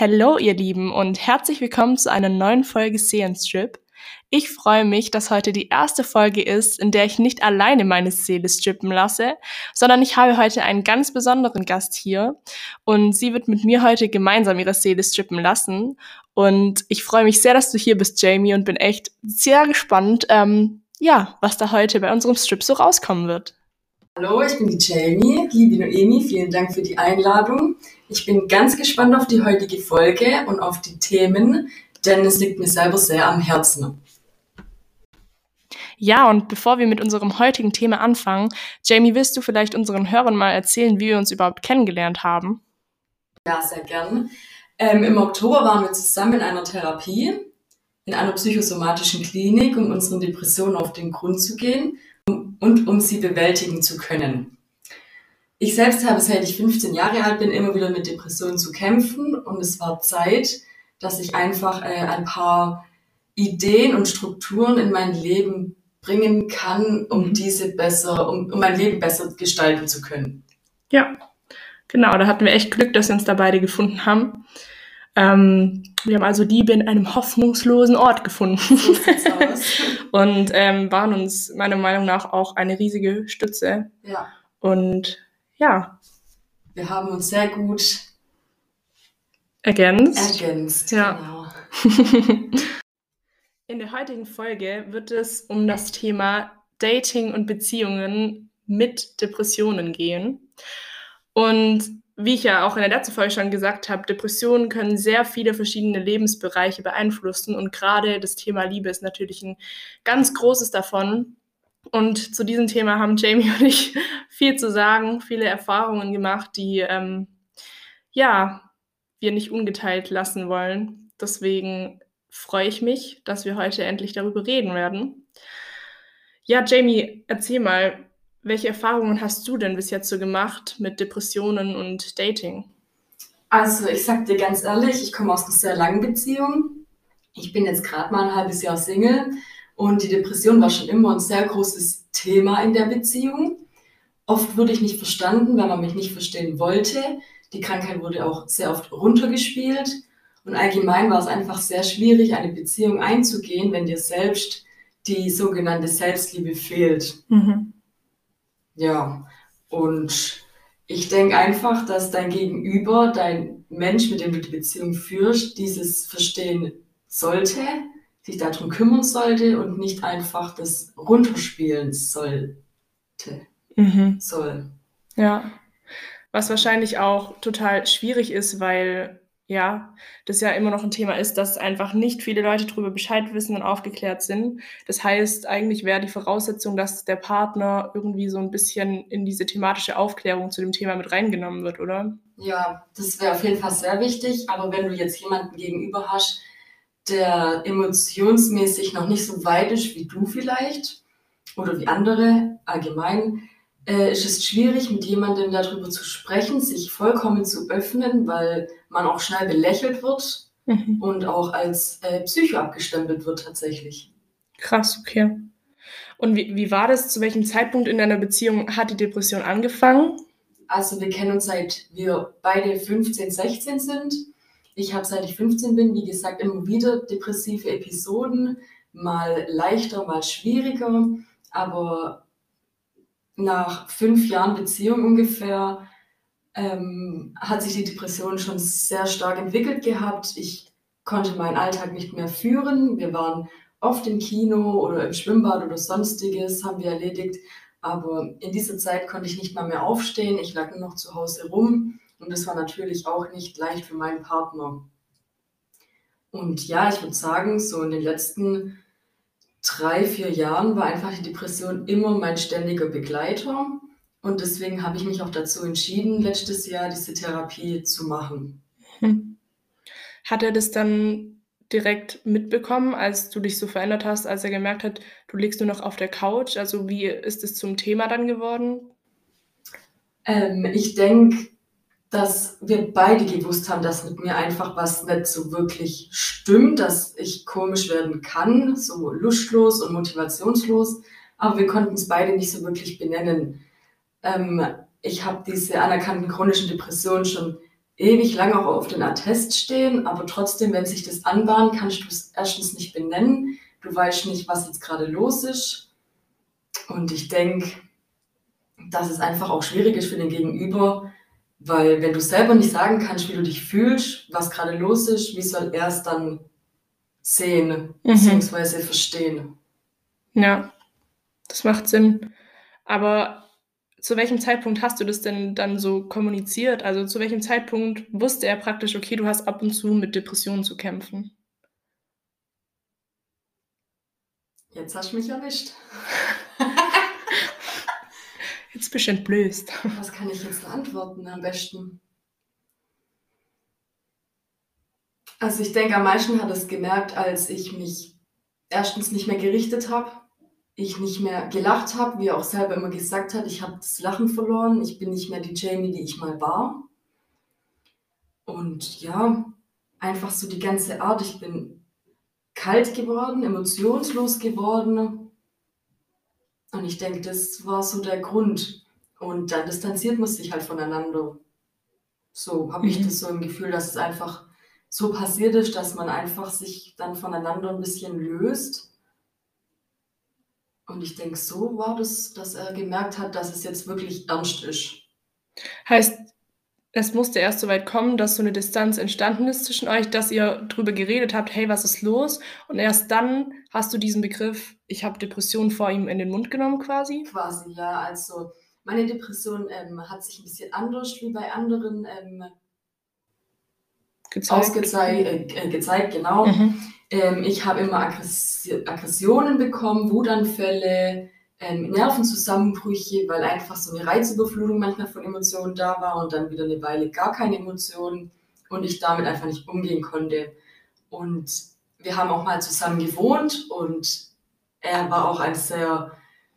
Hallo ihr Lieben und herzlich willkommen zu einer neuen Folge Seelenstrip. Ich freue mich, dass heute die erste Folge ist, in der ich nicht alleine meine Seele strippen lasse, sondern ich habe heute einen ganz besonderen Gast hier und sie wird mit mir heute gemeinsam ihre Seele strippen lassen. Und ich freue mich sehr, dass du hier bist, Jamie, und bin echt sehr gespannt, ähm, ja, was da heute bei unserem Strip so rauskommen wird. Hallo, ich bin die Jamie, liebe Noemi, vielen Dank für die Einladung. Ich bin ganz gespannt auf die heutige Folge und auf die Themen, denn es liegt mir selber sehr am Herzen. Ja, und bevor wir mit unserem heutigen Thema anfangen, Jamie, willst du vielleicht unseren Hörern mal erzählen, wie wir uns überhaupt kennengelernt haben? Ja, sehr gern. Ähm, Im Oktober waren wir zusammen in einer Therapie, in einer psychosomatischen Klinik, um unseren Depressionen auf den Grund zu gehen und um sie bewältigen zu können. Ich selbst habe, seit ich 15 Jahre alt bin, immer wieder mit Depressionen zu kämpfen und es war Zeit, dass ich einfach äh, ein paar Ideen und Strukturen in mein Leben bringen kann, um mhm. diese besser, um, um mein Leben besser gestalten zu können. Ja, genau. Da hatten wir echt Glück, dass wir uns da beide gefunden haben. Ähm, wir haben also Liebe in einem hoffnungslosen Ort gefunden. So und ähm, waren uns meiner Meinung nach auch eine riesige Stütze. Ja. Und ja. Wir haben uns sehr gut ergänzt. Ergänzt, ja. genau. In der heutigen Folge wird es um das Thema Dating und Beziehungen mit Depressionen gehen. Und wie ich ja auch in der letzten Folge schon gesagt habe, Depressionen können sehr viele verschiedene Lebensbereiche beeinflussen und gerade das Thema Liebe ist natürlich ein ganz großes davon. Und zu diesem Thema haben Jamie und ich viel zu sagen, viele Erfahrungen gemacht, die ähm, ja wir nicht ungeteilt lassen wollen. Deswegen freue ich mich, dass wir heute endlich darüber reden werden. Ja, Jamie, erzähl mal, welche Erfahrungen hast du denn bis jetzt so gemacht mit Depressionen und Dating? Also, ich sag dir ganz ehrlich, ich komme aus einer sehr langen Beziehung. Ich bin jetzt gerade mal ein halbes Jahr Single und die Depression war schon immer ein sehr großes Thema in der Beziehung. Oft wurde ich nicht verstanden, weil man mich nicht verstehen wollte. Die Krankheit wurde auch sehr oft runtergespielt. Und allgemein war es einfach sehr schwierig, eine Beziehung einzugehen, wenn dir selbst die sogenannte Selbstliebe fehlt. Mhm. Ja, und ich denke einfach, dass dein Gegenüber, dein Mensch, mit dem du die Beziehung führst, dieses verstehen sollte, sich darum kümmern sollte und nicht einfach das runterspielen sollte. Mhm. Soll. Ja. Was wahrscheinlich auch total schwierig ist, weil ja, das ja immer noch ein Thema ist, dass einfach nicht viele Leute darüber Bescheid wissen und aufgeklärt sind. Das heißt, eigentlich wäre die Voraussetzung, dass der Partner irgendwie so ein bisschen in diese thematische Aufklärung zu dem Thema mit reingenommen wird, oder? Ja, das wäre auf jeden Fall sehr wichtig. Aber wenn du jetzt jemanden gegenüber hast, der emotionsmäßig noch nicht so weit ist wie du vielleicht oder wie andere allgemein, äh, ist es schwierig, mit jemandem darüber zu sprechen, sich vollkommen zu öffnen, weil man auch schnell belächelt wird mhm. und auch als äh, Psycho abgestempelt wird tatsächlich. Krass, okay. Und wie, wie war das? Zu welchem Zeitpunkt in deiner Beziehung hat die Depression angefangen? Also wir kennen uns seit wir beide 15, 16 sind. Ich habe seit ich 15 bin, wie gesagt, immer wieder depressive Episoden, mal leichter, mal schwieriger. Aber nach fünf Jahren Beziehung ungefähr ähm, hat sich die Depression schon sehr stark entwickelt gehabt. Ich konnte meinen Alltag nicht mehr führen. Wir waren oft im Kino oder im Schwimmbad oder sonstiges, haben wir erledigt. Aber in dieser Zeit konnte ich nicht mal mehr aufstehen. Ich lag nur noch zu Hause rum. Und das war natürlich auch nicht leicht für meinen Partner. Und ja, ich würde sagen, so in den letzten drei, vier Jahren war einfach die Depression immer mein ständiger Begleiter. Und deswegen habe ich mich auch dazu entschieden, letztes Jahr diese Therapie zu machen. Hm. Hat er das dann direkt mitbekommen, als du dich so verändert hast, als er gemerkt hat, du liegst nur noch auf der Couch? Also wie ist es zum Thema dann geworden? Ähm, ich denke, dass wir beide gewusst haben, dass mit mir einfach was nicht so wirklich stimmt, dass ich komisch werden kann, so lustlos und motivationslos. Aber wir konnten es beide nicht so wirklich benennen. Ähm, ich habe diese anerkannten chronischen Depressionen schon ewig lang auch auf den Attest stehen, aber trotzdem, wenn sich das anbahnt, kannst du es erstens nicht benennen. Du weißt nicht, was jetzt gerade los ist. Und ich denke, dass es einfach auch schwierig ist für den Gegenüber, weil wenn du selber nicht sagen kannst, wie du dich fühlst, was gerade los ist, wie soll er es dann sehen mhm. bzw. verstehen? Ja, das macht Sinn. Aber zu welchem Zeitpunkt hast du das denn dann so kommuniziert? Also zu welchem Zeitpunkt wusste er praktisch, okay, du hast ab und zu mit Depressionen zu kämpfen? Jetzt hast du mich erwischt. bist du entblößt. Was kann ich jetzt antworten am besten? Also ich denke, am meisten hat es gemerkt, als ich mich erstens nicht mehr gerichtet habe ich nicht mehr gelacht habe, wie er auch selber immer gesagt hat, ich habe das Lachen verloren, ich bin nicht mehr die Jamie, die ich mal war. Und ja, einfach so die ganze Art, ich bin kalt geworden, emotionslos geworden. Und ich denke, das war so der Grund. Und dann distanziert man sich halt voneinander. So habe mhm. ich das so im Gefühl, dass es einfach so passiert ist, dass man einfach sich dann voneinander ein bisschen löst und ich denke, so war das, dass er gemerkt hat, dass es jetzt wirklich ernst ist. Heißt, es musste erst so weit kommen, dass so eine Distanz entstanden ist zwischen euch, dass ihr drüber geredet habt, hey, was ist los? Und erst dann hast du diesen Begriff, ich habe Depression vor ihm in den Mund genommen quasi? Quasi, ja. Also meine Depression ähm, hat sich ein bisschen anders wie bei anderen ähm, gezeigt. Ausgezeigt, äh, äh, gezeigt, genau. Mhm. Ähm, ich habe immer Aggress Aggressionen bekommen, Wutanfälle, ähm, Nervenzusammenbrüche, weil einfach so eine Reizüberflutung manchmal von Emotionen da war und dann wieder eine Weile gar keine Emotionen und ich damit einfach nicht umgehen konnte. Und wir haben auch mal zusammen gewohnt und er war auch ein sehr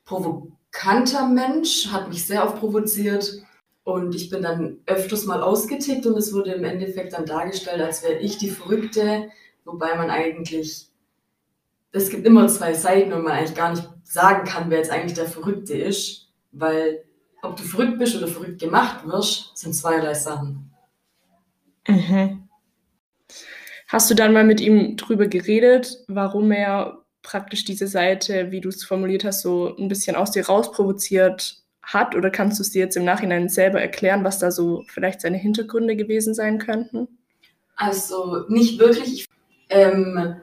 provokanter Mensch, hat mich sehr oft provoziert und ich bin dann öfters mal ausgetickt und es wurde im Endeffekt dann dargestellt, als wäre ich die Verrückte, wobei man eigentlich, es gibt immer zwei Seiten und man eigentlich gar nicht sagen kann, wer jetzt eigentlich der Verrückte ist, weil ob du verrückt bist oder verrückt gemacht wirst, sind zweierlei Sachen. Mhm. Hast du dann mal mit ihm drüber geredet, warum er praktisch diese Seite, wie du es formuliert hast, so ein bisschen aus dir rausprovoziert hat? Oder kannst du es dir jetzt im Nachhinein selber erklären, was da so vielleicht seine Hintergründe gewesen sein könnten? Also nicht wirklich. Ähm,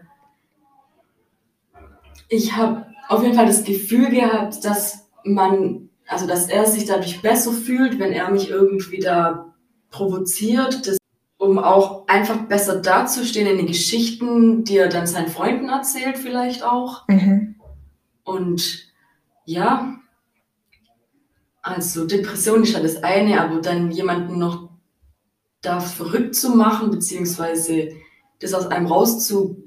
ich habe auf jeden Fall das Gefühl gehabt, dass man, also dass er sich dadurch besser fühlt, wenn er mich irgendwie da provoziert, das, um auch einfach besser dazustehen in den Geschichten, die er dann seinen Freunden erzählt, vielleicht auch. Mhm. Und ja, also Depression ist ja das eine, aber dann jemanden noch da verrückt zu machen, beziehungsweise das aus einem raus zu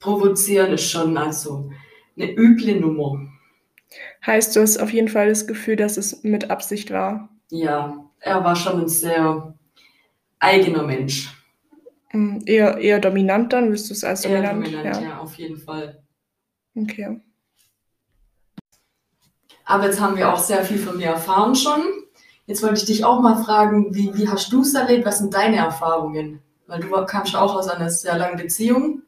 provozieren, ist schon also eine üble Nummer. Heißt, du hast auf jeden Fall das Gefühl, dass es mit Absicht war? Ja, er war schon ein sehr eigener Mensch. Hm, eher, eher dominant dann, wirst du es als eher dominant? dominant ja. ja, auf jeden Fall. Okay. Aber jetzt haben wir auch sehr viel von mir erfahren schon. Jetzt wollte ich dich auch mal fragen, wie, wie hast du es erlebt? Was sind deine Erfahrungen? Weil du kamst auch aus einer sehr langen Beziehung.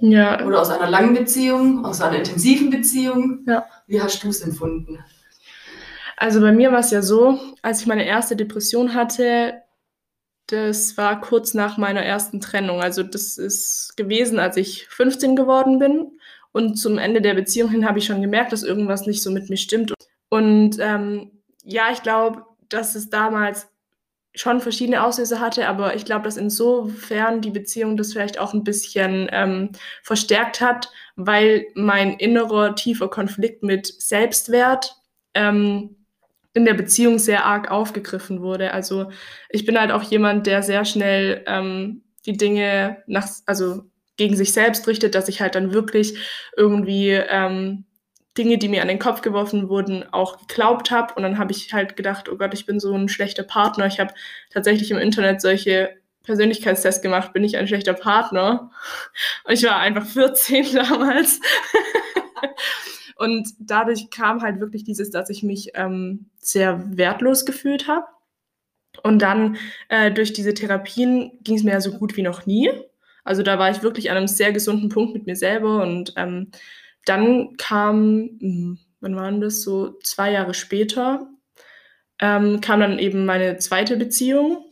Ja. Oder aus einer langen Beziehung, aus einer intensiven Beziehung. Ja. Wie hast du es empfunden? Also bei mir war es ja so, als ich meine erste Depression hatte, das war kurz nach meiner ersten Trennung. Also das ist gewesen, als ich 15 geworden bin. Und zum Ende der Beziehung hin habe ich schon gemerkt, dass irgendwas nicht so mit mir stimmt. Und ähm, ja, ich glaube, dass es damals schon verschiedene Auslöser hatte, aber ich glaube, dass insofern die Beziehung das vielleicht auch ein bisschen ähm, verstärkt hat, weil mein innerer tiefer Konflikt mit Selbstwert ähm, in der Beziehung sehr arg aufgegriffen wurde. Also ich bin halt auch jemand, der sehr schnell ähm, die Dinge nach, also gegen sich selbst richtet, dass ich halt dann wirklich irgendwie ähm, Dinge, die mir an den Kopf geworfen wurden, auch geglaubt habe. Und dann habe ich halt gedacht, oh Gott, ich bin so ein schlechter Partner. Ich habe tatsächlich im Internet solche Persönlichkeitstests gemacht, bin ich ein schlechter Partner? Und ich war einfach 14 damals. und dadurch kam halt wirklich dieses, dass ich mich ähm, sehr wertlos gefühlt habe. Und dann äh, durch diese Therapien ging es mir ja so gut wie noch nie. Also da war ich wirklich an einem sehr gesunden Punkt mit mir selber. Und ähm, dann kam, hm, wann waren das, so zwei Jahre später, ähm, kam dann eben meine zweite Beziehung.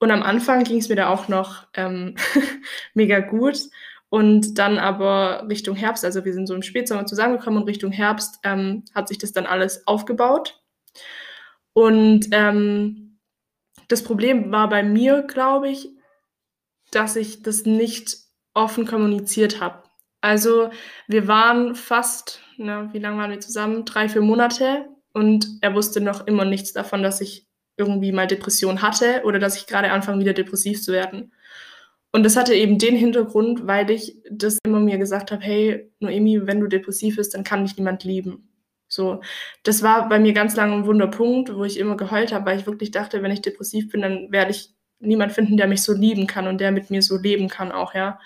Und am Anfang ging es mir da auch noch ähm, mega gut. Und dann aber Richtung Herbst, also wir sind so im Spätsommer zusammengekommen und Richtung Herbst ähm, hat sich das dann alles aufgebaut. Und ähm, das Problem war bei mir, glaube ich, dass ich das nicht offen kommuniziert habe. Also wir waren fast, na, wie lange waren wir zusammen? Drei, vier Monate und er wusste noch immer nichts davon, dass ich irgendwie mal Depression hatte oder dass ich gerade anfange, wieder depressiv zu werden. Und das hatte eben den Hintergrund, weil ich das immer mir gesagt habe, hey, Noemi, wenn du depressiv bist, dann kann dich niemand lieben. So, das war bei mir ganz lange ein Wunderpunkt, wo ich immer geheult habe, weil ich wirklich dachte, wenn ich depressiv bin, dann werde ich niemand finden, der mich so lieben kann und der mit mir so leben kann auch, ja.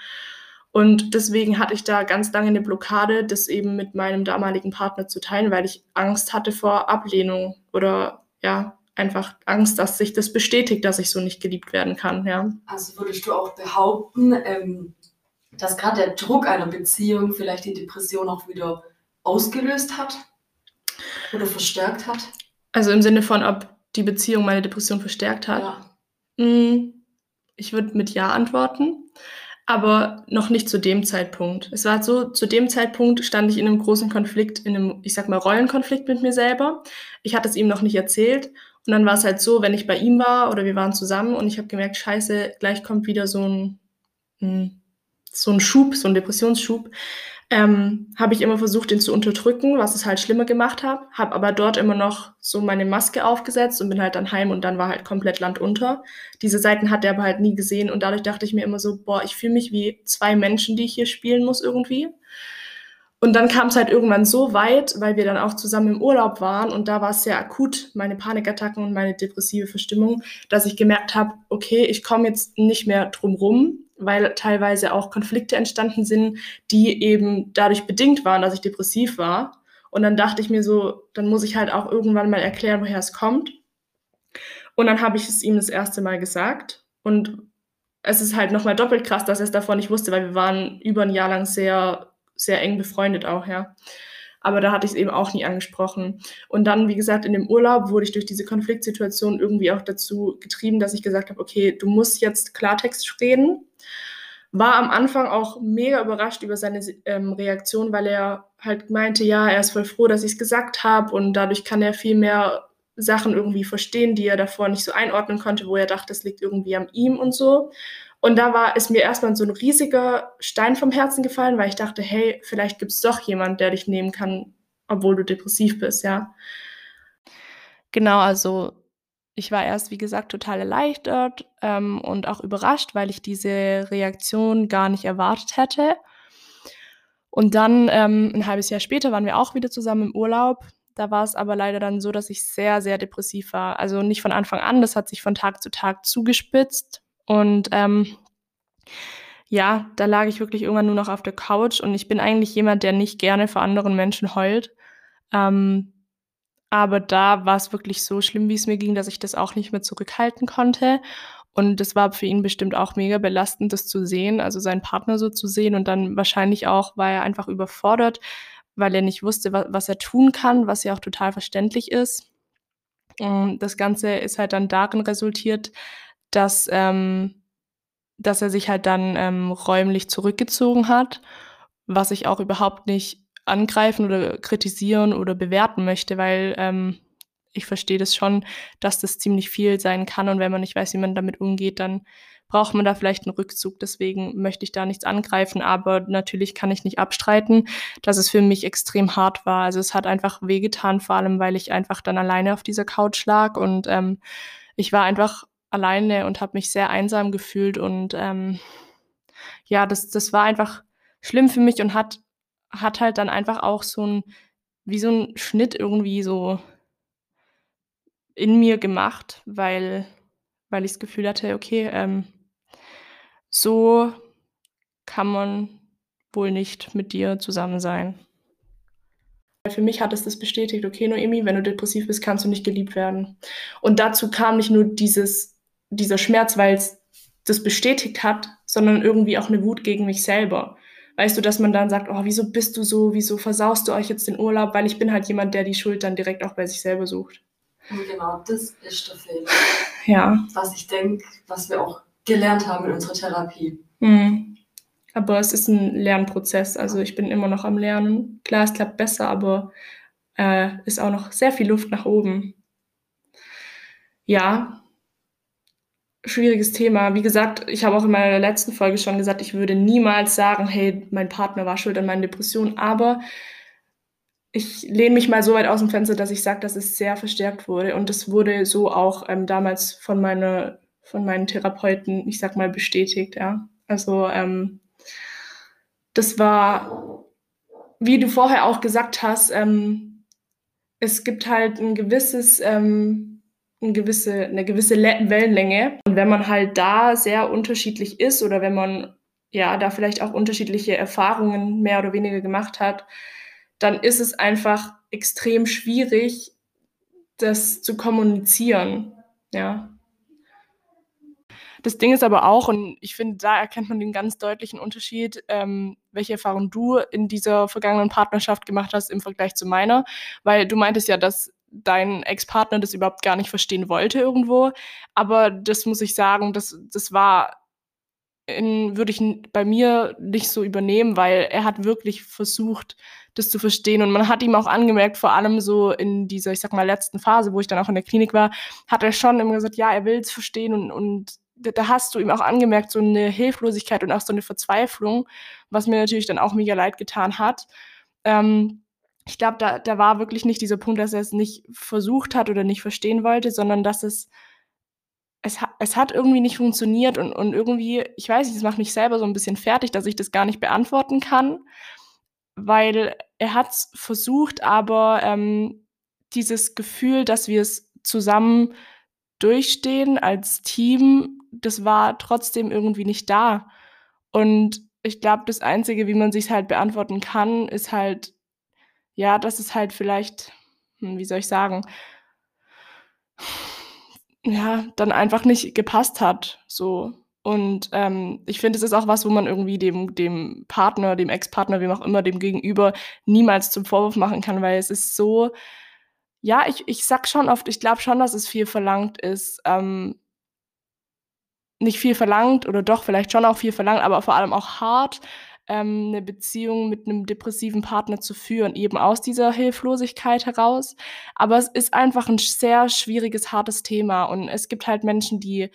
Und deswegen hatte ich da ganz lange eine Blockade, das eben mit meinem damaligen Partner zu teilen, weil ich Angst hatte vor Ablehnung oder ja, einfach Angst, dass sich das bestätigt, dass ich so nicht geliebt werden kann, ja. Also würdest du auch behaupten, ähm, dass gerade der Druck einer Beziehung vielleicht die Depression auch wieder ausgelöst hat oder verstärkt hat? Also im Sinne von, ob die Beziehung meine Depression verstärkt hat? Ja. Hm, ich würde mit Ja antworten, aber noch nicht zu dem Zeitpunkt. Es war so, zu dem Zeitpunkt stand ich in einem großen Konflikt, in einem, ich sag mal, Rollenkonflikt mit mir selber. Ich hatte es ihm noch nicht erzählt. Und dann war es halt so, wenn ich bei ihm war oder wir waren zusammen und ich habe gemerkt, scheiße, gleich kommt wieder so ein, hm, so ein Schub, so ein Depressionsschub, ähm, habe ich immer versucht, den zu unterdrücken, was es halt schlimmer gemacht hat, habe aber dort immer noch so meine Maske aufgesetzt und bin halt dann heim und dann war halt komplett Land unter. Diese Seiten hat er aber halt nie gesehen und dadurch dachte ich mir immer so, boah, ich fühle mich wie zwei Menschen, die ich hier spielen muss irgendwie. Und dann kam es halt irgendwann so weit, weil wir dann auch zusammen im Urlaub waren und da war es sehr akut, meine Panikattacken und meine depressive Verstimmung, dass ich gemerkt habe, okay, ich komme jetzt nicht mehr drum rum, weil teilweise auch Konflikte entstanden sind, die eben dadurch bedingt waren, dass ich depressiv war. Und dann dachte ich mir so, dann muss ich halt auch irgendwann mal erklären, woher es kommt. Und dann habe ich es ihm das erste Mal gesagt. Und es ist halt nochmal doppelt krass, dass er es davor nicht wusste, weil wir waren über ein Jahr lang sehr, sehr eng befreundet auch, ja. Aber da hatte ich es eben auch nie angesprochen. Und dann, wie gesagt, in dem Urlaub wurde ich durch diese Konfliktsituation irgendwie auch dazu getrieben, dass ich gesagt habe, okay, du musst jetzt Klartext reden war am Anfang auch mega überrascht über seine ähm, Reaktion, weil er halt meinte, ja, er ist voll froh, dass ich es gesagt habe und dadurch kann er viel mehr Sachen irgendwie verstehen, die er davor nicht so einordnen konnte, wo er dachte, es liegt irgendwie an ihm und so. Und da war es mir erstmal so ein riesiger Stein vom Herzen gefallen, weil ich dachte, hey, vielleicht gibt es doch jemand, der dich nehmen kann, obwohl du depressiv bist, ja. Genau, also ich war erst, wie gesagt, total erleichtert ähm, und auch überrascht, weil ich diese Reaktion gar nicht erwartet hätte. Und dann ähm, ein halbes Jahr später waren wir auch wieder zusammen im Urlaub. Da war es aber leider dann so, dass ich sehr, sehr depressiv war. Also nicht von Anfang an, das hat sich von Tag zu Tag zugespitzt. Und ähm, ja, da lag ich wirklich irgendwann nur noch auf der Couch und ich bin eigentlich jemand, der nicht gerne vor anderen Menschen heult. Ähm, aber da war es wirklich so schlimm, wie es mir ging, dass ich das auch nicht mehr zurückhalten konnte. Und das war für ihn bestimmt auch mega belastend, das zu sehen, also seinen Partner so zu sehen. Und dann wahrscheinlich auch war er einfach überfordert, weil er nicht wusste, was, was er tun kann, was ja auch total verständlich ist. Und das Ganze ist halt dann darin resultiert, dass, ähm, dass er sich halt dann ähm, räumlich zurückgezogen hat, was ich auch überhaupt nicht angreifen oder kritisieren oder bewerten möchte, weil ähm, ich verstehe das schon, dass das ziemlich viel sein kann und wenn man nicht weiß, wie man damit umgeht, dann braucht man da vielleicht einen Rückzug. Deswegen möchte ich da nichts angreifen, aber natürlich kann ich nicht abstreiten, dass es für mich extrem hart war. Also es hat einfach wehgetan, vor allem weil ich einfach dann alleine auf dieser Couch lag und ähm, ich war einfach alleine und habe mich sehr einsam gefühlt und ähm, ja, das, das war einfach schlimm für mich und hat hat halt dann einfach auch so ein, wie so ein Schnitt irgendwie so in mir gemacht, weil, weil ich das Gefühl hatte, okay, ähm, so kann man wohl nicht mit dir zusammen sein. Für mich hat es das bestätigt, okay, Noemi, wenn du depressiv bist, kannst du nicht geliebt werden. Und dazu kam nicht nur dieses, dieser Schmerz, weil es das bestätigt hat, sondern irgendwie auch eine Wut gegen mich selber. Weißt du, dass man dann sagt, oh, wieso bist du so, wieso versaust du euch jetzt den Urlaub? Weil ich bin halt jemand, der die Schuld dann direkt auch bei sich selber sucht. Und genau, das ist der Fehler. Ja. Was ich denke, was wir auch gelernt haben in unserer Therapie. Mhm. Aber es ist ein Lernprozess. Also ich bin immer noch am Lernen. Klar, es klappt besser, aber äh, ist auch noch sehr viel Luft nach oben. Ja, schwieriges Thema. Wie gesagt, ich habe auch in meiner letzten Folge schon gesagt, ich würde niemals sagen, hey, mein Partner war schuld an meinen Depressionen, aber ich lehne mich mal so weit aus dem Fenster, dass ich sage, dass es sehr verstärkt wurde. Und das wurde so auch ähm, damals von, meine, von meinen Therapeuten, ich sag mal, bestätigt, ja. Also ähm, das war, wie du vorher auch gesagt hast, ähm, es gibt halt ein gewisses ähm, eine gewisse, eine gewisse Wellenlänge. Und wenn man halt da sehr unterschiedlich ist oder wenn man ja da vielleicht auch unterschiedliche Erfahrungen mehr oder weniger gemacht hat, dann ist es einfach extrem schwierig, das zu kommunizieren. Ja. Das Ding ist aber auch, und ich finde, da erkennt man den ganz deutlichen Unterschied, ähm, welche Erfahrung du in dieser vergangenen Partnerschaft gemacht hast im Vergleich zu meiner. Weil du meintest ja, dass dein Ex-Partner das überhaupt gar nicht verstehen wollte irgendwo. Aber das muss ich sagen, das, das war würde ich bei mir nicht so übernehmen, weil er hat wirklich versucht, das zu verstehen. Und man hat ihm auch angemerkt, vor allem so in dieser, ich sag mal, letzten Phase, wo ich dann auch in der Klinik war, hat er schon immer gesagt, ja, er will es verstehen und, und da hast du ihm auch angemerkt, so eine Hilflosigkeit und auch so eine Verzweiflung, was mir natürlich dann auch mega leid getan hat. Ähm, ich glaube, da, da war wirklich nicht dieser Punkt, dass er es nicht versucht hat oder nicht verstehen wollte, sondern dass es, es, es hat irgendwie nicht funktioniert und, und irgendwie, ich weiß nicht, es macht mich selber so ein bisschen fertig, dass ich das gar nicht beantworten kann, weil er hat es versucht, aber ähm, dieses Gefühl, dass wir es zusammen durchstehen als Team, das war trotzdem irgendwie nicht da. Und ich glaube, das Einzige, wie man sich halt beantworten kann, ist halt ja, dass es halt vielleicht, hm, wie soll ich sagen, ja, dann einfach nicht gepasst hat. So. Und ähm, ich finde, es ist auch was, wo man irgendwie dem, dem Partner, dem Ex-Partner, wem auch immer, dem Gegenüber niemals zum Vorwurf machen kann, weil es ist so, ja, ich, ich sag schon oft, ich glaube schon, dass es viel verlangt ist. Ähm, nicht viel verlangt oder doch vielleicht schon auch viel verlangt, aber vor allem auch hart, ähm, eine Beziehung mit einem depressiven Partner zu führen, eben aus dieser Hilflosigkeit heraus. Aber es ist einfach ein sehr schwieriges, hartes Thema und es gibt halt Menschen, die,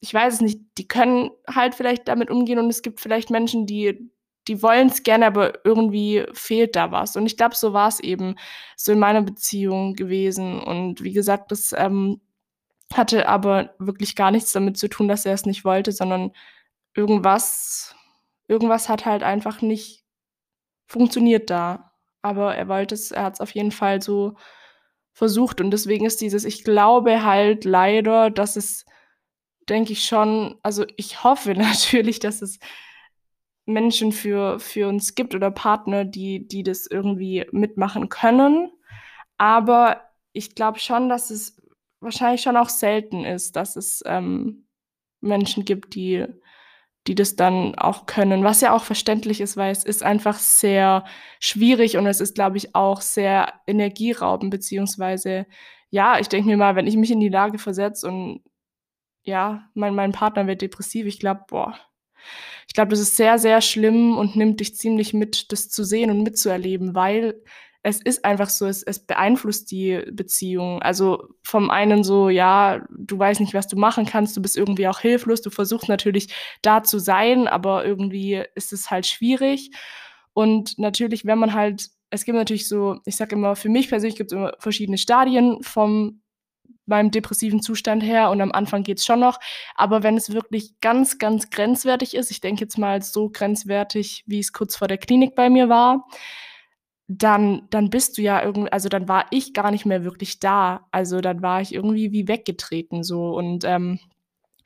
ich weiß es nicht, die können halt vielleicht damit umgehen und es gibt vielleicht Menschen, die die wollen es gerne, aber irgendwie fehlt da was. Und ich glaube, so war es eben so in meiner Beziehung gewesen. Und wie gesagt, das ähm, hatte aber wirklich gar nichts damit zu tun, dass er es nicht wollte, sondern irgendwas irgendwas hat halt einfach nicht funktioniert da. Aber er wollte es, er hat es auf jeden Fall so versucht. Und deswegen ist dieses, ich glaube halt leider, dass es, denke ich schon, also ich hoffe natürlich, dass es Menschen für, für uns gibt oder Partner, die, die das irgendwie mitmachen können. Aber ich glaube schon, dass es wahrscheinlich schon auch selten ist, dass es ähm, Menschen gibt, die die das dann auch können, was ja auch verständlich ist, weil es ist einfach sehr schwierig und es ist, glaube ich, auch sehr energieraubend, beziehungsweise, ja, ich denke mir mal, wenn ich mich in die Lage versetze und ja, mein, mein Partner wird depressiv, ich glaube, boah, ich glaube, das ist sehr, sehr schlimm und nimmt dich ziemlich mit, das zu sehen und mitzuerleben, weil es ist einfach so, es, es beeinflusst die Beziehung. Also vom einen so, ja, du weißt nicht, was du machen kannst, du bist irgendwie auch hilflos, du versuchst natürlich da zu sein, aber irgendwie ist es halt schwierig. Und natürlich, wenn man halt, es gibt natürlich so, ich sage immer, für mich persönlich gibt es immer verschiedene Stadien vom meinem depressiven Zustand her und am Anfang geht es schon noch. Aber wenn es wirklich ganz, ganz grenzwertig ist, ich denke jetzt mal so grenzwertig, wie es kurz vor der Klinik bei mir war, dann, dann bist du ja irgendwie, also dann war ich gar nicht mehr wirklich da. Also dann war ich irgendwie wie weggetreten so. Und ähm,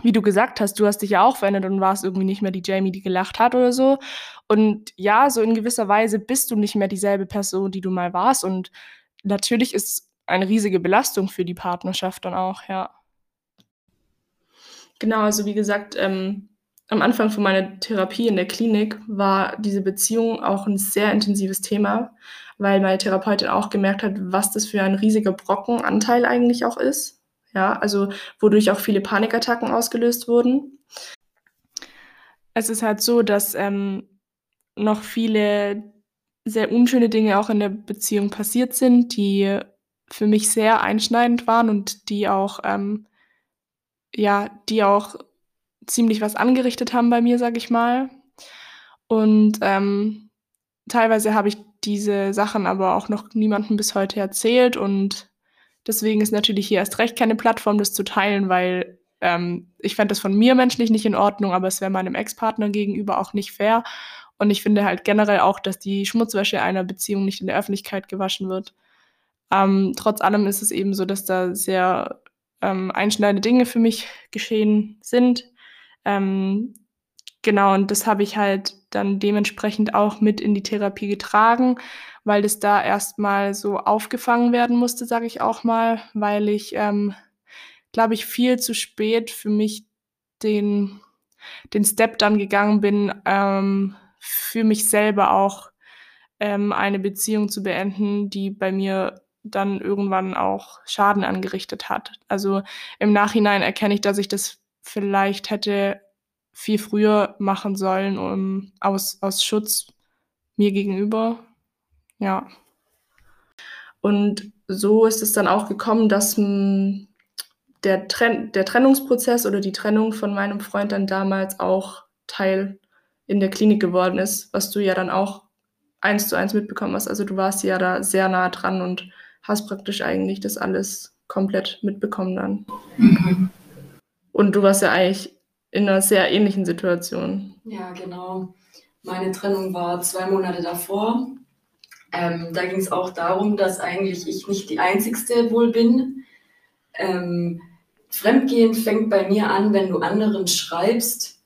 wie du gesagt hast, du hast dich ja auch verändert und warst irgendwie nicht mehr die Jamie, die gelacht hat oder so. Und ja, so in gewisser Weise bist du nicht mehr dieselbe Person, die du mal warst. Und natürlich ist eine riesige Belastung für die Partnerschaft dann auch, ja. Genau, also wie gesagt, ähm, am Anfang von meiner Therapie in der Klinik war diese Beziehung auch ein sehr intensives Thema, weil meine Therapeutin auch gemerkt hat, was das für ein riesiger Brockenanteil eigentlich auch ist. Ja, also wodurch auch viele Panikattacken ausgelöst wurden. Es ist halt so, dass ähm, noch viele sehr unschöne Dinge auch in der Beziehung passiert sind, die für mich sehr einschneidend waren und die auch, ähm, ja, die auch ziemlich was angerichtet haben bei mir, sag ich mal. Und ähm, teilweise habe ich diese Sachen aber auch noch niemandem bis heute erzählt und deswegen ist natürlich hier erst recht keine Plattform, das zu teilen, weil ähm, ich fände das von mir menschlich nicht in Ordnung, aber es wäre meinem Ex-Partner gegenüber auch nicht fair. Und ich finde halt generell auch, dass die Schmutzwäsche einer Beziehung nicht in der Öffentlichkeit gewaschen wird. Ähm, trotz allem ist es eben so, dass da sehr ähm, einschneidende Dinge für mich geschehen sind. Ähm, genau, und das habe ich halt dann dementsprechend auch mit in die Therapie getragen, weil das da erstmal so aufgefangen werden musste, sage ich auch mal, weil ich, ähm, glaube ich, viel zu spät für mich den, den Step dann gegangen bin, ähm, für mich selber auch ähm, eine Beziehung zu beenden, die bei mir dann irgendwann auch Schaden angerichtet hat. Also im Nachhinein erkenne ich, dass ich das vielleicht hätte viel früher machen sollen, um aus, aus Schutz mir gegenüber. Ja. Und so ist es dann auch gekommen, dass hm, der, Tren der Trennungsprozess oder die Trennung von meinem Freund dann damals auch Teil in der Klinik geworden ist, was du ja dann auch eins zu eins mitbekommen hast. Also du warst ja da sehr nah dran und hast praktisch eigentlich das alles komplett mitbekommen dann. Mhm. Und du warst ja eigentlich in einer sehr ähnlichen Situation. Ja, genau. Meine Trennung war zwei Monate davor. Ähm, da ging es auch darum, dass eigentlich ich nicht die Einzigste wohl bin. Ähm, Fremdgehen fängt bei mir an, wenn du anderen schreibst,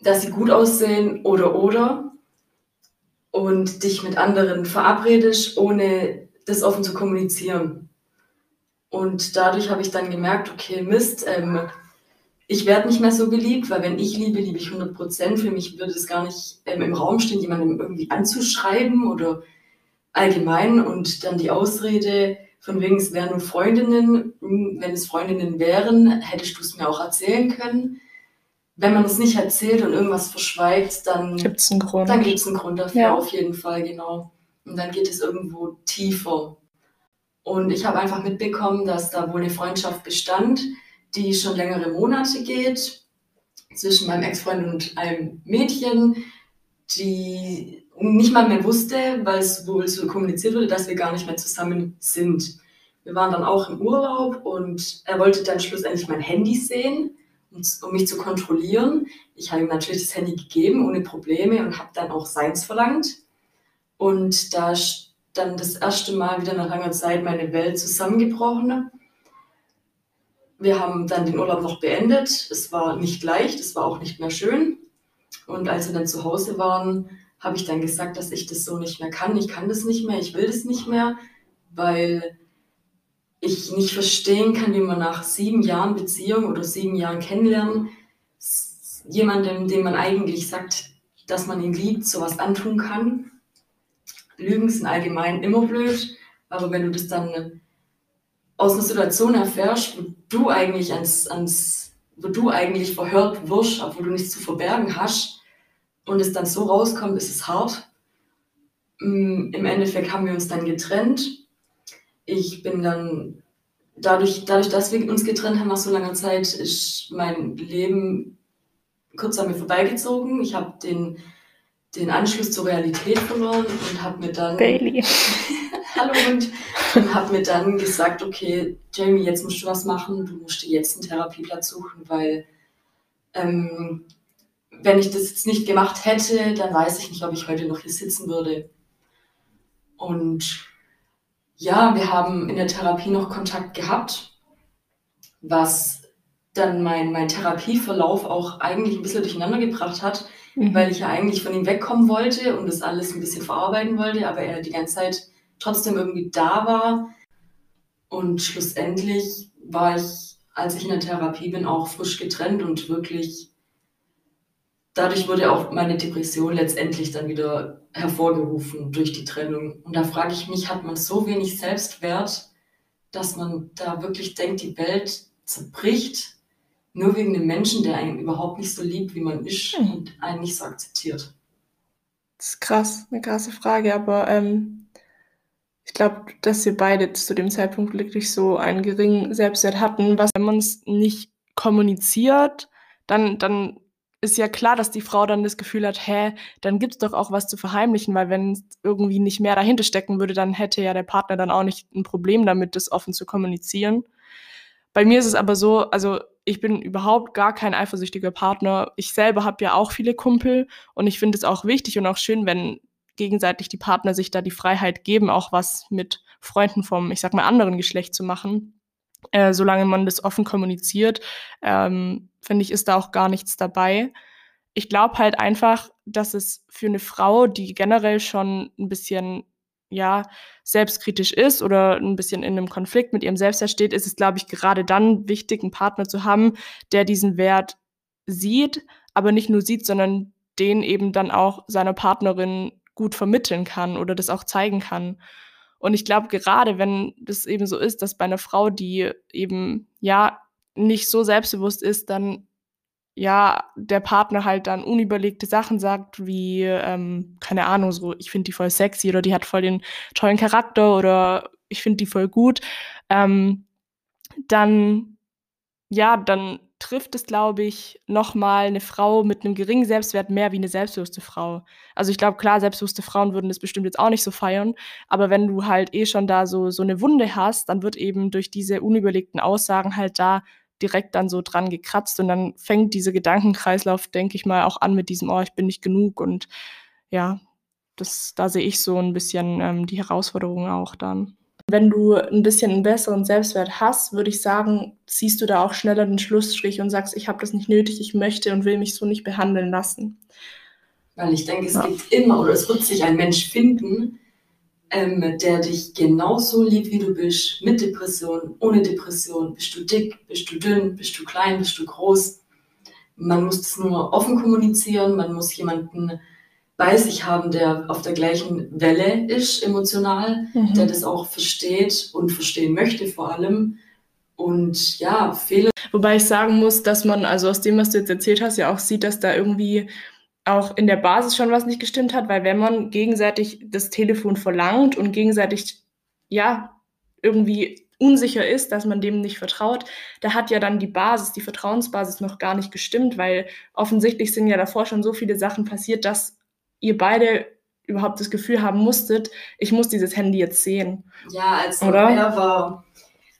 dass sie gut aussehen oder oder und dich mit anderen verabredest, ohne das offen zu kommunizieren. Und dadurch habe ich dann gemerkt, okay, Mist, ähm, ich werde nicht mehr so geliebt, weil wenn ich liebe, liebe ich 100 Prozent. Für mich würde es gar nicht ähm, im Raum stehen, jemandem irgendwie anzuschreiben oder allgemein und dann die Ausrede von wegen, es wären nur Freundinnen. Hm, wenn es Freundinnen wären, hättest du es mir auch erzählen können. Wenn man es nicht erzählt und irgendwas verschweigt, dann gibt es einen Grund. Dann gibt es einen Grund dafür, ja. auf jeden Fall, genau. Und dann geht es irgendwo tiefer. Und ich habe einfach mitbekommen, dass da wohl eine Freundschaft bestand, die schon längere Monate geht, zwischen meinem Ex-Freund und einem Mädchen, die nicht mal mehr wusste, weil es wohl so kommuniziert wurde, dass wir gar nicht mehr zusammen sind. Wir waren dann auch im Urlaub und er wollte dann schlussendlich mein Handy sehen, um mich zu kontrollieren. Ich habe ihm natürlich das Handy gegeben, ohne Probleme, und habe dann auch seins verlangt. Und da dann das erste Mal wieder nach langer Zeit meine Welt zusammengebrochen. Wir haben dann den Urlaub noch beendet. Es war nicht leicht, es war auch nicht mehr schön. Und als wir dann zu Hause waren, habe ich dann gesagt, dass ich das so nicht mehr kann. Ich kann das nicht mehr, ich will das nicht mehr, weil ich nicht verstehen kann, wie man nach sieben Jahren Beziehung oder sieben Jahren Kennenlernen jemandem, dem man eigentlich sagt, dass man ihn liebt, sowas antun kann. Lügen sind allgemein immer blöd, aber wenn du das dann aus einer Situation erfährst, wo du eigentlich ans, ans wo du eigentlich verhört wirst, obwohl du nichts zu verbergen hast, und es dann so rauskommt, ist es hart. Mm, Im Endeffekt haben wir uns dann getrennt. Ich bin dann, dadurch, dadurch, dass wir uns getrennt haben nach so langer Zeit, ist mein Leben kurz an mir vorbeigezogen. Ich habe den den Anschluss zur Realität verloren und habe mir dann Bailey. Hallo und, und habe mir dann gesagt, okay, Jamie, jetzt musst du was machen, du musst dir jetzt einen Therapieplatz suchen, weil ähm, wenn ich das jetzt nicht gemacht hätte, dann weiß ich nicht, ob ich heute noch hier sitzen würde. Und ja, wir haben in der Therapie noch Kontakt gehabt, was dann mein, mein Therapieverlauf auch eigentlich ein bisschen durcheinander gebracht hat, mhm. weil ich ja eigentlich von ihm wegkommen wollte und das alles ein bisschen verarbeiten wollte, aber er die ganze Zeit trotzdem irgendwie da war. Und schlussendlich war ich, als ich in der Therapie bin, auch frisch getrennt und wirklich dadurch wurde auch meine Depression letztendlich dann wieder hervorgerufen durch die Trennung. Und da frage ich mich, hat man so wenig Selbstwert, dass man da wirklich denkt, die Welt zerbricht, nur wegen einem Menschen, der einen überhaupt nicht so liebt, wie man ist mhm. und einen nicht so akzeptiert? Das ist krass, eine krasse Frage, aber ähm, ich glaube, dass wir beide zu dem Zeitpunkt wirklich so einen geringen Selbstwert hatten, was, wenn man es nicht kommuniziert, dann, dann ist ja klar, dass die Frau dann das Gefühl hat, hä, dann gibt's doch auch was zu verheimlichen, weil wenn irgendwie nicht mehr dahinter stecken würde, dann hätte ja der Partner dann auch nicht ein Problem damit, das offen zu kommunizieren. Bei mir ist es aber so, also ich bin überhaupt gar kein eifersüchtiger Partner. Ich selber habe ja auch viele Kumpel und ich finde es auch wichtig und auch schön, wenn gegenseitig die Partner sich da die Freiheit geben, auch was mit Freunden vom, ich sag mal, anderen Geschlecht zu machen. Äh, solange man das offen kommuniziert, ähm, finde ich, ist da auch gar nichts dabei. Ich glaube halt einfach, dass es für eine Frau, die generell schon ein bisschen ja, selbstkritisch ist oder ein bisschen in einem Konflikt mit ihrem Selbstwert steht, ist es, glaube ich, gerade dann wichtig, einen Partner zu haben, der diesen Wert sieht, aber nicht nur sieht, sondern den eben dann auch seiner Partnerin gut vermitteln kann oder das auch zeigen kann. Und ich glaube, gerade wenn das eben so ist, dass bei einer Frau, die eben ja nicht so selbstbewusst ist, dann ja, der Partner halt dann unüberlegte Sachen sagt, wie, ähm, keine Ahnung, so, ich finde die voll sexy oder die hat voll den tollen Charakter oder ich finde die voll gut, ähm, dann, ja, dann trifft es, glaube ich, nochmal eine Frau mit einem geringen Selbstwert mehr wie eine selbstbewusste Frau. Also ich glaube, klar, selbstbewusste Frauen würden das bestimmt jetzt auch nicht so feiern, aber wenn du halt eh schon da so, so eine Wunde hast, dann wird eben durch diese unüberlegten Aussagen halt da direkt dann so dran gekratzt und dann fängt dieser Gedankenkreislauf, denke ich mal, auch an mit diesem, oh, ich bin nicht genug und ja, das, da sehe ich so ein bisschen ähm, die Herausforderung auch dann. Wenn du ein bisschen einen besseren Selbstwert hast, würde ich sagen, ziehst du da auch schneller den Schlussstrich und sagst, ich habe das nicht nötig, ich möchte und will mich so nicht behandeln lassen. Weil ich denke, es ja. gibt immer oder es wird sich ein Mensch finden, ähm, der dich genauso liebt, wie du bist, mit Depression, ohne Depression. Bist du dick, bist du dünn, bist du klein, bist du groß. Man muss es nur offen kommunizieren, man muss jemanden bei sich haben, der auf der gleichen Welle ist, emotional, mhm. der das auch versteht und verstehen möchte vor allem. Und ja, Fehler. Wobei ich sagen muss, dass man, also aus dem, was du jetzt erzählt hast, ja auch sieht, dass da irgendwie auch in der Basis schon was nicht gestimmt hat, weil wenn man gegenseitig das Telefon verlangt und gegenseitig ja irgendwie unsicher ist, dass man dem nicht vertraut, da hat ja dann die Basis, die Vertrauensbasis noch gar nicht gestimmt, weil offensichtlich sind ja davor schon so viele Sachen passiert, dass ihr beide überhaupt das Gefühl haben musstet, ich muss dieses Handy jetzt sehen. Ja, also Oder? er war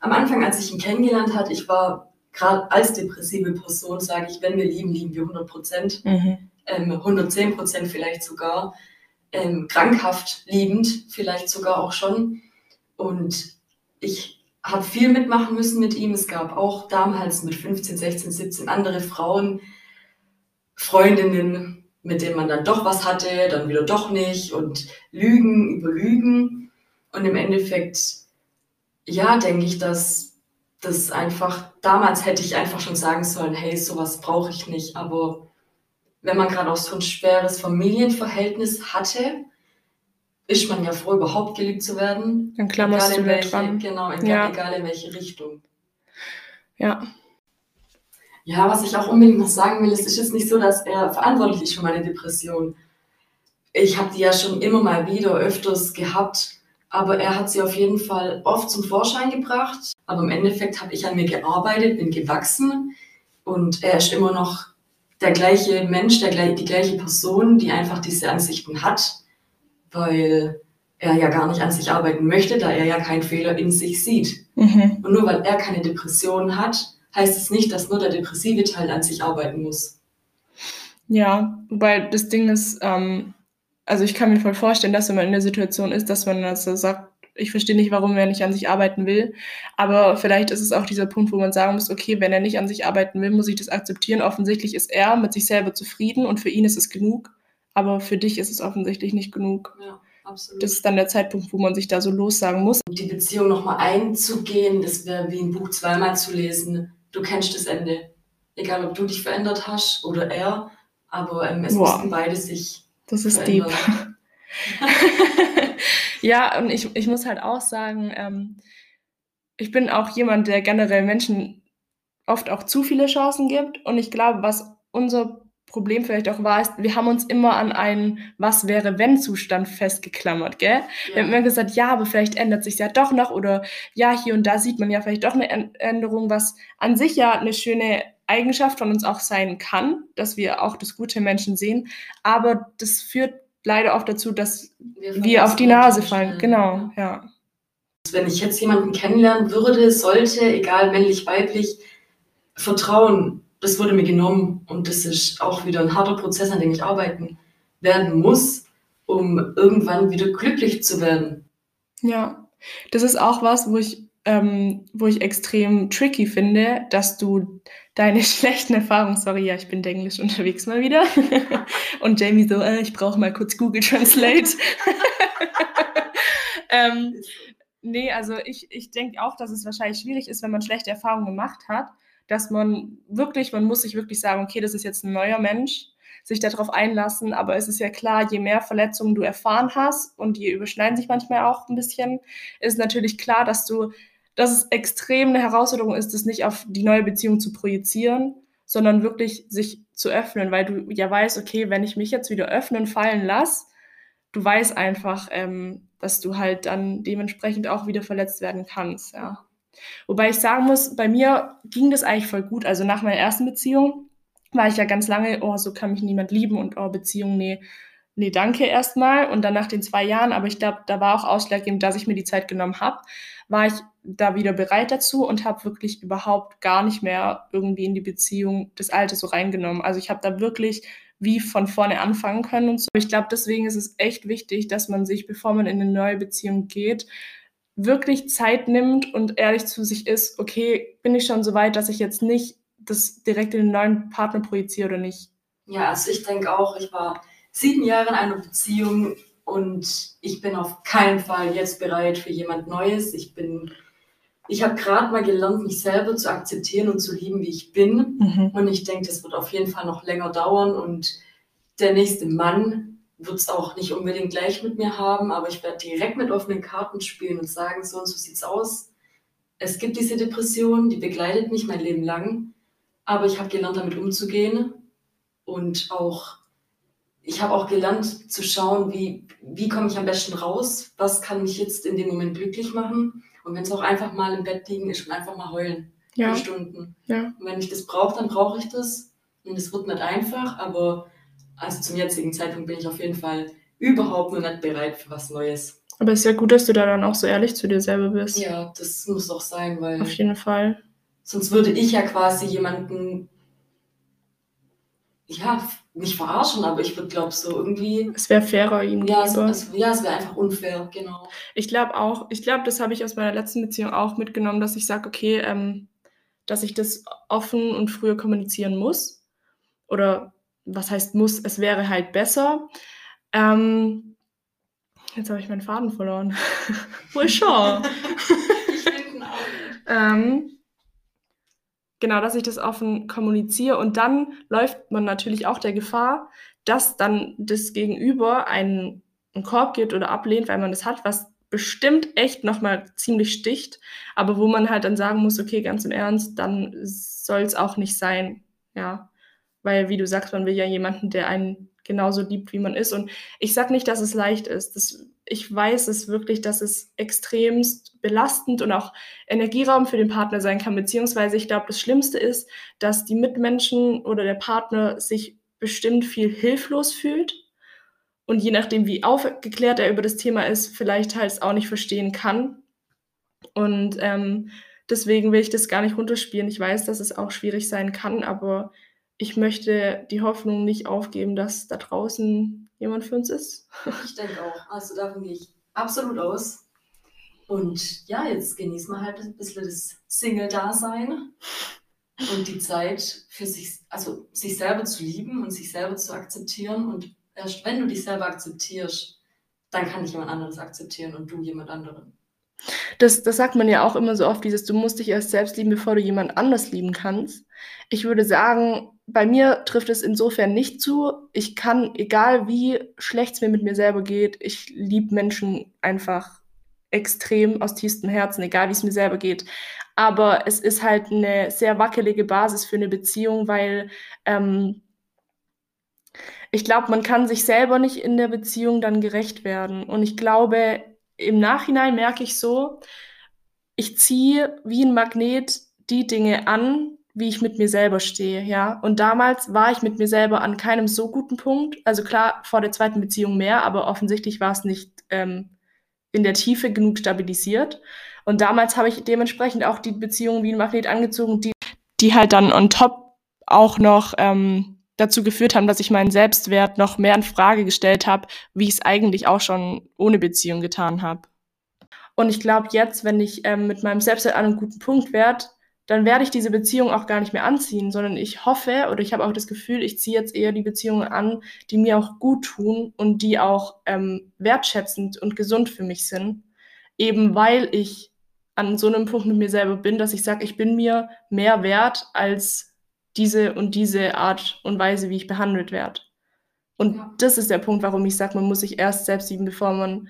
am Anfang, als ich ihn kennengelernt hat, ich war gerade als depressive Person, sage ich, wenn wir lieben, lieben wir 100 Prozent. Mhm ähm, 110 Prozent vielleicht sogar, ähm, krankhaft liebend vielleicht sogar auch schon. Und ich habe viel mitmachen müssen mit ihm. Es gab auch damals mit 15, 16, 17 andere Frauen, Freundinnen, mit denen man dann doch was hatte, dann wieder doch nicht und Lügen über Lügen. Und im Endeffekt, ja, denke ich, dass das einfach, damals hätte ich einfach schon sagen sollen, hey, sowas brauche ich nicht, aber wenn man gerade auch so ein schweres Familienverhältnis hatte, ist man ja froh, überhaupt geliebt zu werden. Dann klammerst du welche, dran. Genau, egal, ja. egal in welche Richtung. Ja. Ja, was ich auch unbedingt noch sagen will, es ist jetzt nicht so, dass er verantwortlich ist für meine Depression. Ich habe die ja schon immer mal wieder öfters gehabt, aber er hat sie auf jeden Fall oft zum Vorschein gebracht. Aber im Endeffekt habe ich an mir gearbeitet, bin gewachsen und er ist immer noch der gleiche Mensch, der, die gleiche Person, die einfach diese Ansichten hat, weil er ja gar nicht an sich arbeiten möchte, da er ja keinen Fehler in sich sieht. Mhm. Und nur weil er keine Depressionen hat, heißt es nicht, dass nur der depressive Teil an sich arbeiten muss. Ja, wobei das Ding ist, ähm, also ich kann mir voll vorstellen, dass wenn man in der Situation ist, dass man also sagt, ich verstehe nicht, warum er nicht an sich arbeiten will. Aber vielleicht ist es auch dieser Punkt, wo man sagen muss, okay, wenn er nicht an sich arbeiten will, muss ich das akzeptieren. Offensichtlich ist er mit sich selber zufrieden und für ihn ist es genug. Aber für dich ist es offensichtlich nicht genug. Ja, absolut. Das ist dann der Zeitpunkt, wo man sich da so lossagen muss. Die Beziehung nochmal einzugehen, das wäre wie ein Buch zweimal zu lesen. Du kennst das Ende. Egal, ob du dich verändert hast oder er, aber ähm, es Wow. mussten beide sich Das ist verändern. deep. ja, und ich, ich muss halt auch sagen, ähm, ich bin auch jemand, der generell Menschen oft auch zu viele Chancen gibt. Und ich glaube, was unser Problem vielleicht auch war, ist, wir haben uns immer an einen Was wäre wenn Zustand festgeklammert, gell? Wir haben Ja. immer gesagt, ja, aber vielleicht ändert sich ja doch noch oder ja, hier und da sieht man ja vielleicht doch eine Än- Änderung, was an sich ja eine schöne Eigenschaft von uns auch sein kann, dass wir auch das Gute Menschen sehen. Aber das führt leider oft dazu, dass wir auf die Nase fallen. schnell. Genau, ja. Wenn ich jetzt jemanden kennenlernen würde, sollte, egal männlich, weiblich, Vertrauen, das wurde mir genommen. Und das ist auch wieder ein harter Prozess, an dem ich arbeiten werden muss, um irgendwann wieder glücklich zu werden. Ja, das ist auch was, wo ich, ähm, wo ich extrem tricky finde, dass du deine schlechten Erfahrungen, sorry, ja, ich bin englisch unterwegs mal wieder. Und Jamie so, äh, ich brauche mal kurz Google Translate. ähm, nee, also ich, ich denke auch, dass es wahrscheinlich schwierig ist, wenn man schlechte Erfahrungen gemacht hat, dass man wirklich, man muss sich wirklich sagen, okay, das ist jetzt ein neuer Mensch, sich darauf einlassen, aber es ist ja klar, je mehr Verletzungen du erfahren hast und die überschneiden sich manchmal auch ein bisschen, ist natürlich klar, dass du, dass es extrem eine Herausforderung ist, das nicht auf die neue Beziehung zu projizieren, sondern wirklich sich zu öffnen, weil du ja weißt, okay, wenn ich mich jetzt wieder öffnen fallen lasse, du weißt einfach, ähm, dass du halt dann dementsprechend auch wieder verletzt werden kannst, ja. Wobei ich sagen muss, bei mir ging das eigentlich voll gut. Also nach meiner ersten Beziehung war ich ja ganz lange, oh, so kann mich niemand lieben und oh, Beziehung, nee, nee, danke erstmal. Und dann nach den zwei Jahren, aber ich glaube, da war auch ausschlaggebend, dass ich mir die Zeit genommen habe, war ich da wieder bereit dazu und habe wirklich überhaupt gar nicht mehr irgendwie in die Beziehung des Alters so reingenommen. Also ich habe da wirklich wie von vorne anfangen können und so. Ich glaube, deswegen ist es echt wichtig, dass man sich, bevor man in eine neue Beziehung geht, wirklich Zeit nimmt und ehrlich zu sich ist, okay, bin ich schon so weit, dass ich jetzt nicht das direkt in den neuen Partner projiziere oder nicht. Ja, also ich denke auch, ich war sieben Jahre in einer Beziehung und ich bin auf keinen Fall jetzt bereit für jemand Neues. Ich bin, ich habe gerade mal gelernt, mich selber zu akzeptieren und zu lieben, wie ich bin. Mhm. Und ich denke, das wird auf jeden Fall noch länger dauern und der nächste Mann wird es auch nicht unbedingt gleich mit mir haben, aber ich werde direkt mit offenen Karten spielen und sagen, so und so sieht's aus. Es gibt diese Depression, die begleitet mich mein Leben lang, aber ich habe gelernt, damit umzugehen und auch, ich habe auch gelernt zu schauen, wie, wie komme ich am besten raus, was kann mich jetzt in dem Moment glücklich machen und wenn es auch einfach mal im Bett liegen ist und einfach mal heulen, Ja, Stunden. ja. Und wenn ich das brauche, dann brauche ich das. Und es wird nicht einfach, aber also zum jetzigen Zeitpunkt bin ich auf jeden Fall überhaupt noch nicht bereit für was Neues. Aber es ist ja gut, dass du da dann auch so ehrlich zu dir selber bist. Ja, das muss auch sein, weil Auf jeden Fall. sonst würde ich ja quasi jemanden, ja, nicht verarschen, aber ich würde glaube so irgendwie, Es wäre fairer ihm ja, es, gegenüber. es, ja, es wäre einfach unfair, genau. Ich glaube auch, ich glaube, das habe ich aus meiner letzten Beziehung auch mitgenommen, dass ich sage, okay, ähm, dass ich das offen und früher kommunizieren muss. Oder was heißt muss, es wäre halt besser. Ähm, jetzt habe ich meinen Faden verloren. Wohl schon. ich finde auch. ähm, genau, dass ich das offen kommuniziere. Und dann läuft man natürlich auch der Gefahr, dass dann das Gegenüber einen, einen Korb gibt oder ablehnt, weil man das hat, was bestimmt echt nochmal ziemlich sticht, aber wo man halt dann sagen muss, okay, ganz im Ernst, dann soll es auch nicht sein, ja, weil wie du sagst, man will ja jemanden, der einen genauso liebt, wie man ist. Und ich sag nicht, dass es leicht ist, das, ich weiß es wirklich, dass es extremst belastend und auch Energieraum für den Partner sein kann, beziehungsweise ich glaube, das Schlimmste ist, dass die Mitmenschen oder der Partner sich bestimmt viel hilflos fühlt und je nachdem, wie aufgeklärt er über das Thema ist, vielleicht halt es auch nicht verstehen kann. Und ähm, deswegen will ich das gar nicht runterspielen. Ich weiß, dass es auch schwierig sein kann, aber ich möchte die Hoffnung nicht aufgeben, dass da draußen jemand für uns ist. Ich denke auch. Also davon gehe ich absolut aus. Und ja, jetzt genießen wir halt ein bisschen das Single-Dasein und die Zeit für sich, also sich selber zu lieben und sich selber zu akzeptieren. Und erst wenn du dich selber akzeptierst, dann kann dich jemand anderes akzeptieren und du jemand anderen. Das, das sagt man ja auch immer so oft, dieses, du musst dich erst selbst lieben, bevor du jemand anders lieben kannst. Ich würde sagen, bei mir trifft es insofern nicht zu. Ich kann, egal wie schlecht es mir mit mir selber geht, ich liebe Menschen einfach extrem aus tiefstem Herzen, egal wie es mir selber geht. Aber es ist halt eine sehr wackelige Basis für eine Beziehung, weil ähm, ich glaube, man kann sich selber nicht in der Beziehung dann gerecht werden. Und ich glaube, im Nachhinein merke ich so, ich ziehe wie ein Magnet die Dinge an, wie ich mit mir selber stehe, ja. Und damals war ich mit mir selber an keinem so guten Punkt. Also klar, vor der zweiten Beziehung mehr, aber offensichtlich war es nicht ähm, in der Tiefe genug stabilisiert. Und damals habe ich dementsprechend auch die Beziehung wie ein Magnet angezogen, die, die halt dann on top auch noch ähm, dazu geführt haben, dass ich meinen Selbstwert noch mehr in Frage gestellt habe, wie ich es eigentlich auch schon ohne Beziehung getan habe. Und ich glaube, jetzt, wenn ich ähm, mit meinem Selbstwert an einem guten Punkt werde, dann werde ich diese Beziehung auch gar nicht mehr anziehen, sondern ich hoffe oder ich habe auch das Gefühl, ich ziehe jetzt eher die Beziehungen an, die mir auch gut tun und die auch ähm, wertschätzend und gesund für mich sind. Eben weil ich an so einem Punkt mit mir selber bin, dass ich sage, ich bin mir mehr wert als diese und diese Art und Weise, wie ich behandelt werde. Und ja. das ist der Punkt, warum ich sage, man muss sich erst selbst lieben, bevor man,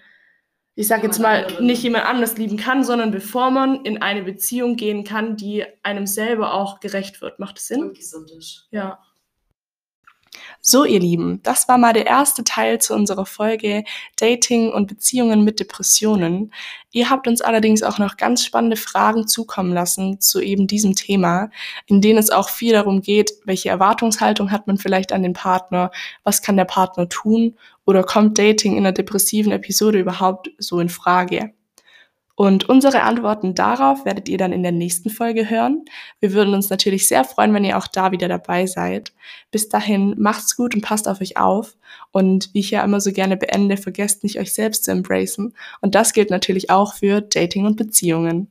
ich sage jetzt mal, andere. nicht jemand anders lieben kann, sondern bevor man in eine Beziehung gehen kann, die einem selber auch gerecht wird. Macht das Sinn? Und gesund ist. Ja. So, ihr Lieben, das war mal der erste Teil zu unserer Folge Dating und Beziehungen mit Depressionen. Ihr habt uns allerdings auch noch ganz spannende Fragen zukommen lassen zu eben diesem Thema, in denen es auch viel darum geht, welche Erwartungshaltung hat man vielleicht an den Partner, was kann der Partner tun oder kommt Dating in einer depressiven Episode überhaupt so in Frage? Und unsere Antworten darauf werdet ihr dann in der nächsten Folge hören. Wir würden uns natürlich sehr freuen, wenn ihr auch da wieder dabei seid. Bis dahin macht's gut und passt auf euch auf. Und wie ich ja immer so gerne beende, vergesst nicht euch selbst zu embracen. Und das gilt natürlich auch für Dating und Beziehungen.